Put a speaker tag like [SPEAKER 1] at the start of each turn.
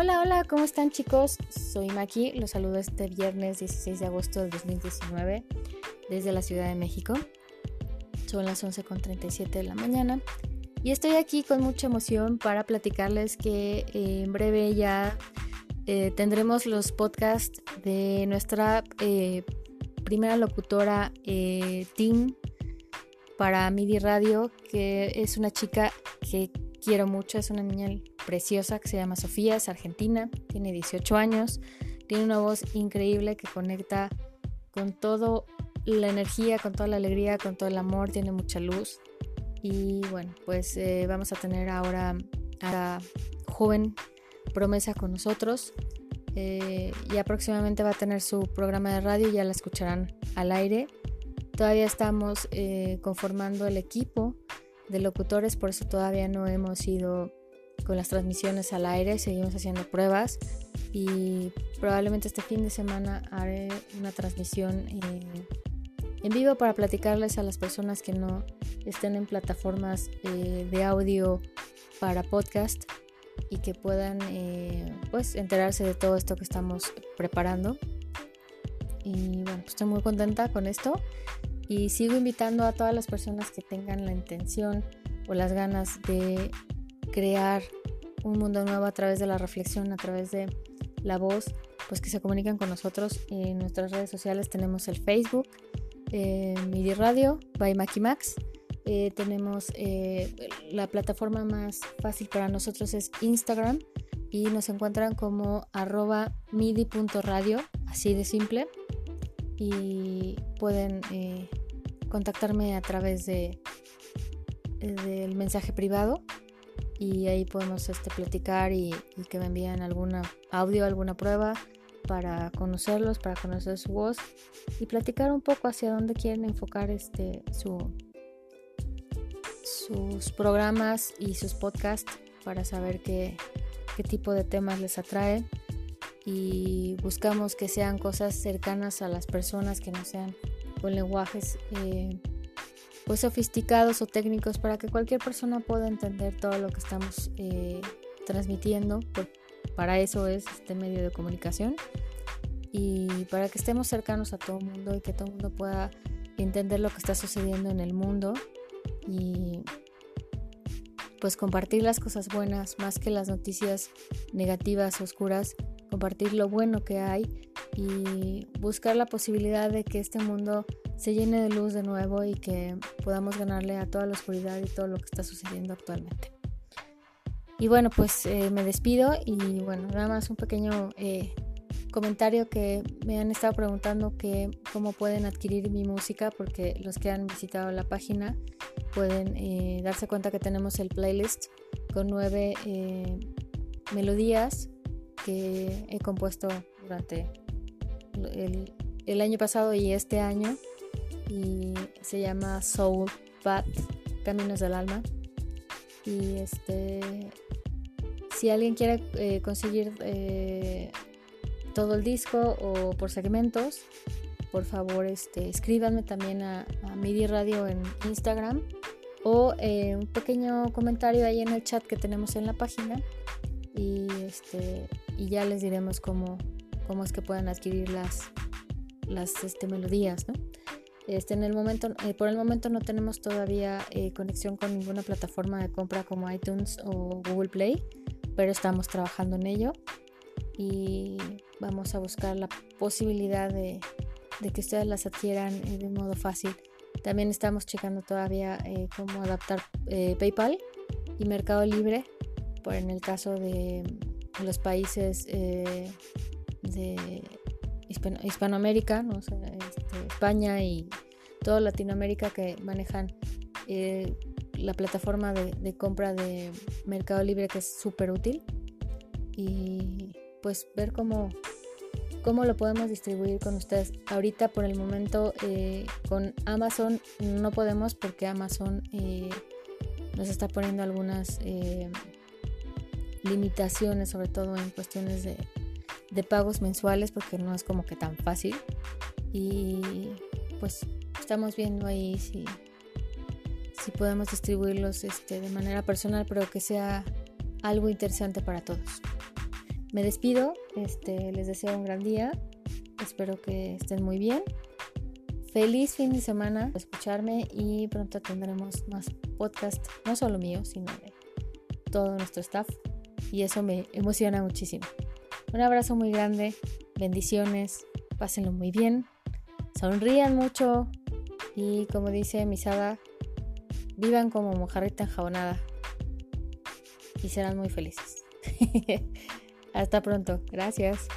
[SPEAKER 1] Hola, hola, ¿cómo están chicos? Soy Maki, los saludo este viernes 16 de agosto del 2019 desde la Ciudad de México. Son las 11.37 de la mañana y estoy aquí con mucha emoción para platicarles que eh, en breve ya eh, tendremos los podcasts de nuestra eh, primera locutora Team para MIDI Radio, que es una chica que quiero mucho, es una niña preciosa que se llama Sofía, es argentina, tiene 18 años, tiene una voz increíble que conecta con toda la energía, con toda la alegría, con todo el amor, tiene mucha luz. Y bueno, pues eh, vamos a tener ahora a la joven promesa con nosotros. Eh, y próximamente va a tener su programa de radio, ya la escucharán al aire. Todavía estamos eh, conformando el equipo de locutores, por eso todavía no hemos ido con las transmisiones al aire, seguimos haciendo pruebas y probablemente este fin de semana haré una transmisión en vivo para platicarles a las personas que no estén en plataformas eh, de audio para podcast y que puedan eh, pues enterarse de todo esto que estamos preparando. Y bueno, pues estoy muy contenta con esto y sigo invitando a todas las personas que tengan la intención o las ganas de crear un mundo nuevo a través de la reflexión, a través de la voz, pues que se comunican con nosotros. En nuestras redes sociales tenemos el Facebook, eh, MIDI Radio, by Maki Max. Eh, tenemos eh, la plataforma más fácil para nosotros es Instagram y nos encuentran como arroba midi.radio, así de simple. Y pueden contactarme a través de del mensaje privado y ahí podemos este, platicar y, que me envíen alguna audio, alguna prueba para conocerlos, para conocer su voz y platicar un poco hacia dónde quieren enfocar este, su, sus programas y sus podcasts para saber qué, qué tipo de temas les atrae y buscamos que sean cosas cercanas a las personas que no sean con lenguajes eh, pues sofisticados o técnicos para que cualquier persona pueda entender todo lo que estamos eh, transmitiendo. para eso es este medio de comunicación y para que estemos cercanos a todo el mundo y que todo el mundo pueda entender lo que está sucediendo en el mundo y pues compartir las cosas buenas más que las noticias negativas, oscuras, compartir lo bueno que hay y buscar la posibilidad de que este mundo se llene de luz de nuevo y que podamos ganarle a toda la oscuridad y todo lo que está sucediendo actualmente. Y bueno, pues eh, me despido y bueno, nada más un pequeño eh, comentario que me han estado preguntando que cómo pueden adquirir mi música porque los que han visitado la página pueden eh, darse cuenta que tenemos el playlist con nueve melodías que he compuesto durante el, el año pasado y este año y se llama Soul Path, Caminos del Alma. Y este, si alguien quiere eh, conseguir eh, todo el disco o por segmentos, por favor este, escríbanme también a, MIDI Radio en Instagram o eh, un pequeño comentario ahí en el chat que tenemos en la página y, este, y ya les diremos cómo, cómo es que pueden adquirir las, las este, melodías, ¿no? Este, en el momento, eh, por el momento no tenemos todavía eh, conexión con ninguna plataforma de compra como iTunes o Google Play, pero estamos trabajando en ello y vamos a buscar la posibilidad de, que ustedes las adquieran eh, de modo fácil. También estamos checando todavía cómo adaptar PayPal y Mercado Libre, por en el caso de los países de Hispanoamérica, ¿no? este, España y toda Latinoamérica que manejan eh, la plataforma de, compra de Mercado Libre que es súper útil y pues ver cómo, cómo lo podemos distribuir con ustedes. Ahorita por el momento eh, con Amazon no podemos porque Amazon eh, nos está poniendo algunas limitaciones, sobre todo en cuestiones de de pagos mensuales porque no es como que tan fácil. Y pues estamos viendo ahí si, si podemos distribuirlos este, de manera personal, pero que sea algo interesante para todos. Me despido, este, les deseo un gran día, espero que estén muy bien. Feliz fin de semana escucharme y pronto tendremos más podcast, no solo mío, sino de todo nuestro staff y eso me emociona muchísimo. Un abrazo muy grande, bendiciones, pásenlo muy bien, sonrían mucho y como dice Misada, vivan como mojarrita enjabonada y serán muy felices. Hasta pronto, gracias.